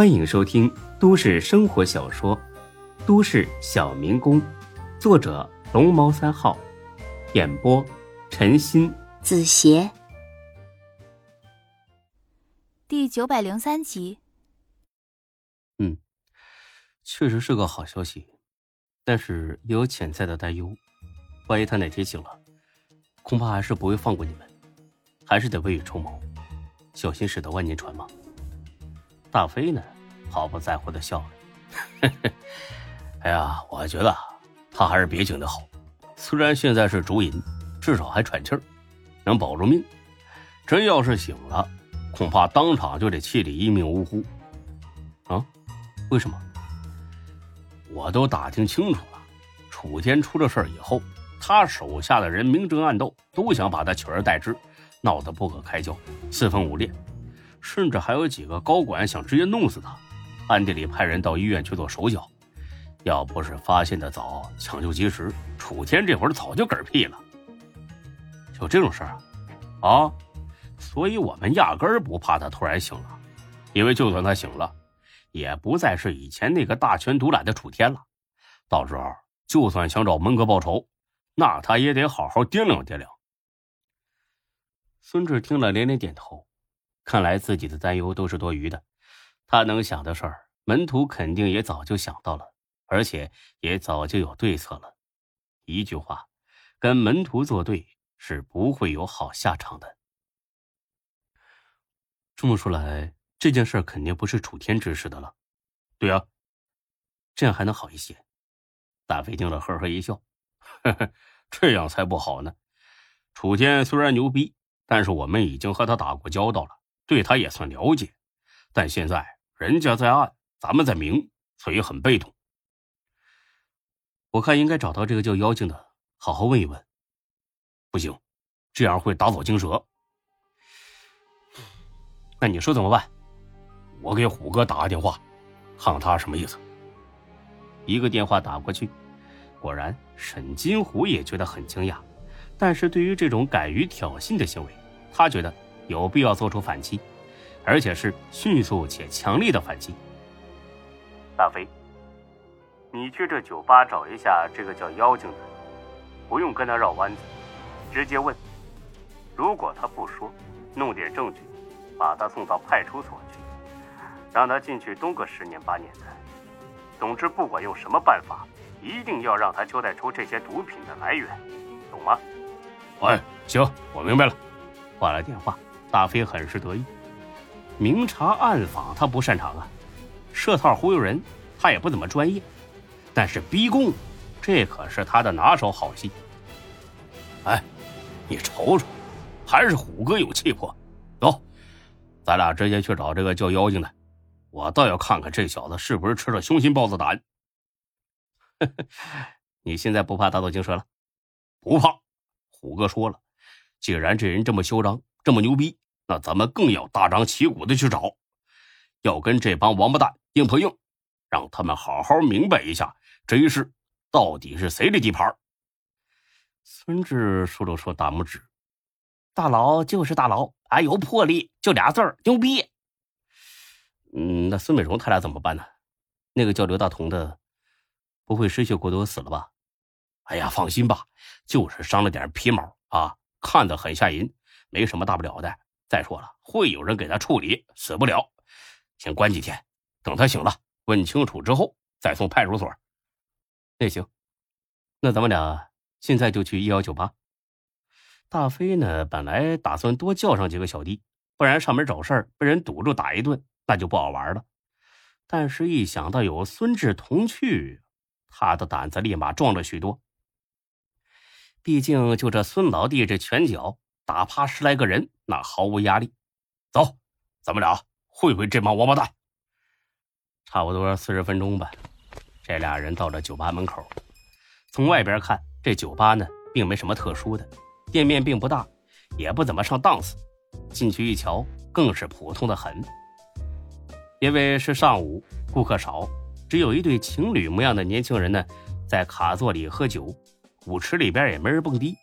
欢迎收听都市生活小说《都市小民工》，作者龙猫三号，演播陈鑫、子邪，第九百零三集。嗯，确实是个好消息，但是也有潜在的担忧。万一他哪天醒了，恐怕还是不会放过你们，还是得未雨绸缪，小心驶得万年船嘛。大飞呢，毫不在乎的笑了。哎呀，我觉得他还是别醒的好。虽然现在是竹饮，至少还喘气儿，能保住命。真要是醒了，恐怕当场就得气得一命呜呼。啊？为什么？我都打听清楚了。楚天出了事以后，他手下的人明争暗斗，都想把他取而代之，闹得不可开交，四分五裂。甚至还有几个高管想直接弄死他，暗地里派人到医院去做手脚。要不是发现的早，抢救及时，楚天这会儿早就嗝屁了。有这种事儿啊？啊！所以我们压根儿不怕他突然醒了，因为就算他醒了，也不再是以前那个大权独揽的楚天了。到时候就算想找门哥报仇，那他也得好好掂量掂量。孙志听了连连点头。看来自己的担忧都是多余的，他能想的事儿，门徒肯定也早就想到了，而且也早就有对策了。一句话，跟门徒作对是不会有好下场的。这么说来，这件事肯定不是楚天指使的了。对啊，这样还能好一些。大飞听了呵呵一笑，呵呵，这样才不好呢。楚天虽然牛逼，但是我们已经和他打过交道了。对他也算了解，但现在人家在暗，咱们在明，所以很被动。我看应该找到这个叫妖精的，好好问一问。不行，这样会打草惊蛇。那你说怎么办？我给虎哥打个电话，看看他什么意思。一个电话打过去，果然沈金虎也觉得很惊讶，但是对于这种敢于挑衅的行为，他觉得。有必要做出反击，而且是迅速且强力的反击。大飞，你去这酒吧找一下这个叫妖精的，不用跟他绕弯子，直接问。如果他不说，弄点证据，把他送到派出所去，让他进去蹲个十年八年的。总之，不管用什么办法，一定要让他交代出这些毒品的来源，懂吗？哎，行，我明白了。挂了电话。大飞很是得意，明察暗访他不擅长啊，设套忽悠人他也不怎么专业，但是逼供，这可是他的拿手好戏。哎，你瞅瞅，还是虎哥有气魄。走，咱俩直接去找这个叫妖精的，我倒要看看这小子是不是吃了雄心豹子胆。你现在不怕打草惊蛇了？不怕，虎哥说了，既然这人这么嚣张。这么牛逼，那咱们更要大张旗鼓的去找，要跟这帮王八蛋硬碰硬，让他们好好明白一下这一世到底是谁的地盘。孙志竖了竖大拇指：“大佬就是大佬，俺有魄力，就俩字儿牛逼。”嗯，那孙美荣他俩怎么办呢？那个叫刘大同的，不会失血过多死了吧？哎呀，放心吧，就是伤了点皮毛啊，看得很吓人。没什么大不了的。再说了，会有人给他处理，死不了。先关几天，等他醒了，问清楚之后再送派出所。那行，那咱们俩现在就去一幺九八。大飞呢，本来打算多叫上几个小弟，不然上门找事儿被人堵住打一顿，那就不好玩了。但是，一想到有孙志同去，他的胆子立马壮了许多。毕竟，就这孙老弟这拳脚。打趴十来个人，那毫无压力。走，咱们俩会会这帮王八蛋。差不多四十分钟吧，这俩人到了酒吧门口。从外边看，这酒吧呢，并没什么特殊的，店面并不大，也不怎么上档次。进去一瞧，更是普通的很。因为是上午，顾客少，只有一对情侣模样的年轻人呢，在卡座里喝酒。舞池里边也没人蹦迪。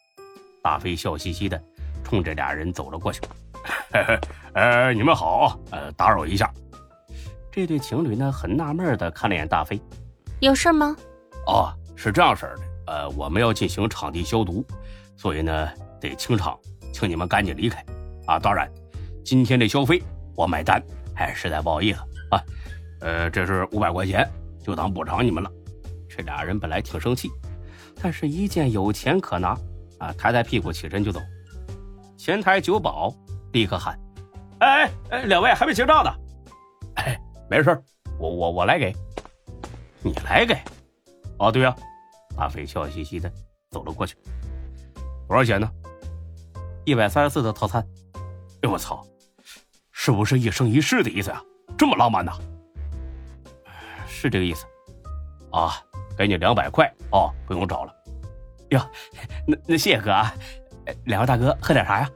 大飞笑嘻嘻的。冲着俩人走了过去，呃，你们好，呃，打扰一下。这对情侣呢，很纳闷的看了眼大飞，有事吗？哦，是这样式的，呃，我们要进行场地消毒，所以呢得清场，请你们赶紧离开。啊，当然，今天的消费我买单，哎，实在不好意思啊。呃，这是五百块钱，就当补偿你们了。这俩人本来挺生气，但是一见有钱可拿，啊，抬抬屁股起身就走。前台酒保立刻喊：“哎哎，两位还没结账呢。”哎，没事我我我来给，你来给。哦，对呀，阿飞笑嘻嘻的走了过去。多少钱呢？一百三十四的套餐。哎，我操，是不是一生一世的意思呀？这么浪漫呢？是这个意思。啊，给你两百块哦，不用找了。哟，那那谢谢哥啊。两位大哥喝点啥呀？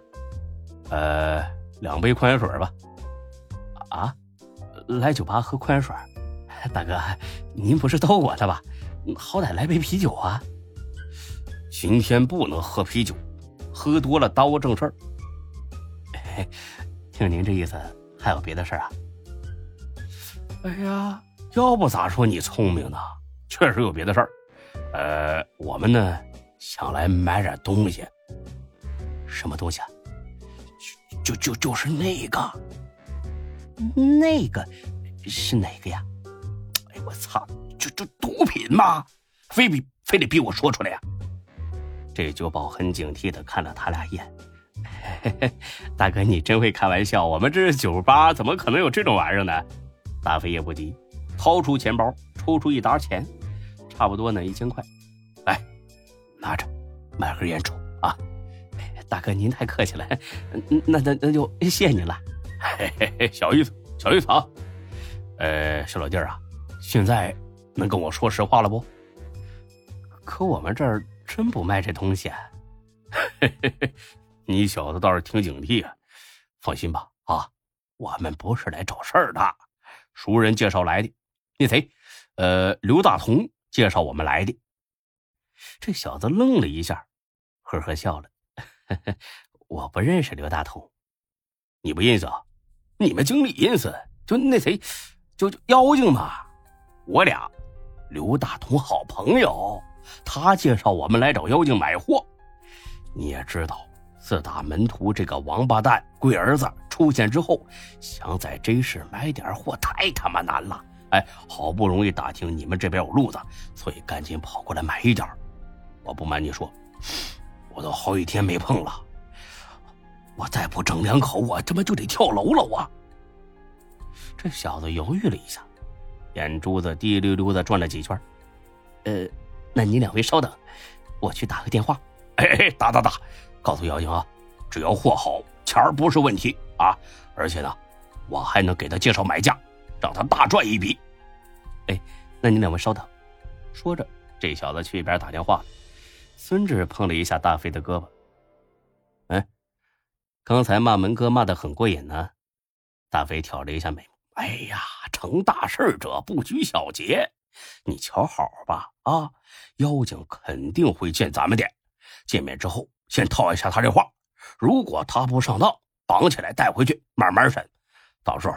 呃，两杯矿泉水吧。啊？来酒吧喝矿泉水？大哥，您不是逗我的吧？好歹来杯啤酒啊！今天不能喝啤酒，喝多了耽误正事儿。听您这意思，还有别的事儿啊？哎呀，要不咋说你聪明呢？确实有别的事儿。呃，我们呢想来买点东西。什么东西啊？就就就是那个，那个是哪个呀？哎，我操！就就毒品吗？非比非得逼我说出来呀？这酒保很警惕的看了他俩一眼。大哥，你真会开玩笑。我们这是酒吧，怎么可能有这种玩意儿呢？大飞也不急，掏出钱包，抽出一沓钱，差不多呢一千块。来，拿着，买盒烟抽啊！大哥，您太客气了，那那那就谢谢您了。嘿嘿嘿，小意思，小意思啊。呃，小老弟儿啊，现在。能跟我说实话了不？可我们这儿真不卖这东西。啊。你小子倒是挺警惕啊！放心吧，啊，我们不是来找事儿的，熟人介绍来的。那谁，呃，刘大同介绍我们来的。这小子愣了一下，呵呵笑了。我不认识刘大同，你不认识啊？你们经理认识，就那谁，就妖精嘛，我俩。刘大同好朋友，他介绍我们来找妖精买货。你也知道，四大门徒这个王八蛋龟儿子出现之后，想在 J 市买点货太他妈难了。哎，好不容易打听你们这边有路子，所以赶紧跑过来买一点。我不瞒你说，我都好几天没碰了，我再不整两口，我他妈就得跳楼了。我这小子犹豫了一下。眼珠子滴溜溜的转了几圈，呃，那你两位稍等，我去打个电话。哎哎，打打打，告诉妖精啊，只要货好，钱儿不是问题啊。而且呢，我还能给他介绍买家，让他大赚一笔。哎，那你两位稍等。说着，这小子去一边打电话。孙志碰了一下大飞的胳膊。哎，刚才骂门哥骂的很过瘾呢。大飞挑了一下眉。哎呀，成大事者不拘小节，你瞧好吧啊！妖精肯定会见咱们的，见面之后先套一下他这话，如果他不上当，绑起来带回去慢慢审，到时候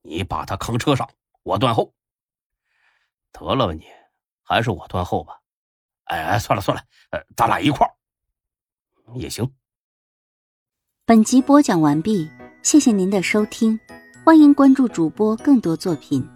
你把他扛车上，我断后。得了吧你，还是我断后吧。哎哎，算了算了，呃，咱俩一块儿也行。本集播讲完毕，谢谢您的收听。欢迎关注主播更多作品。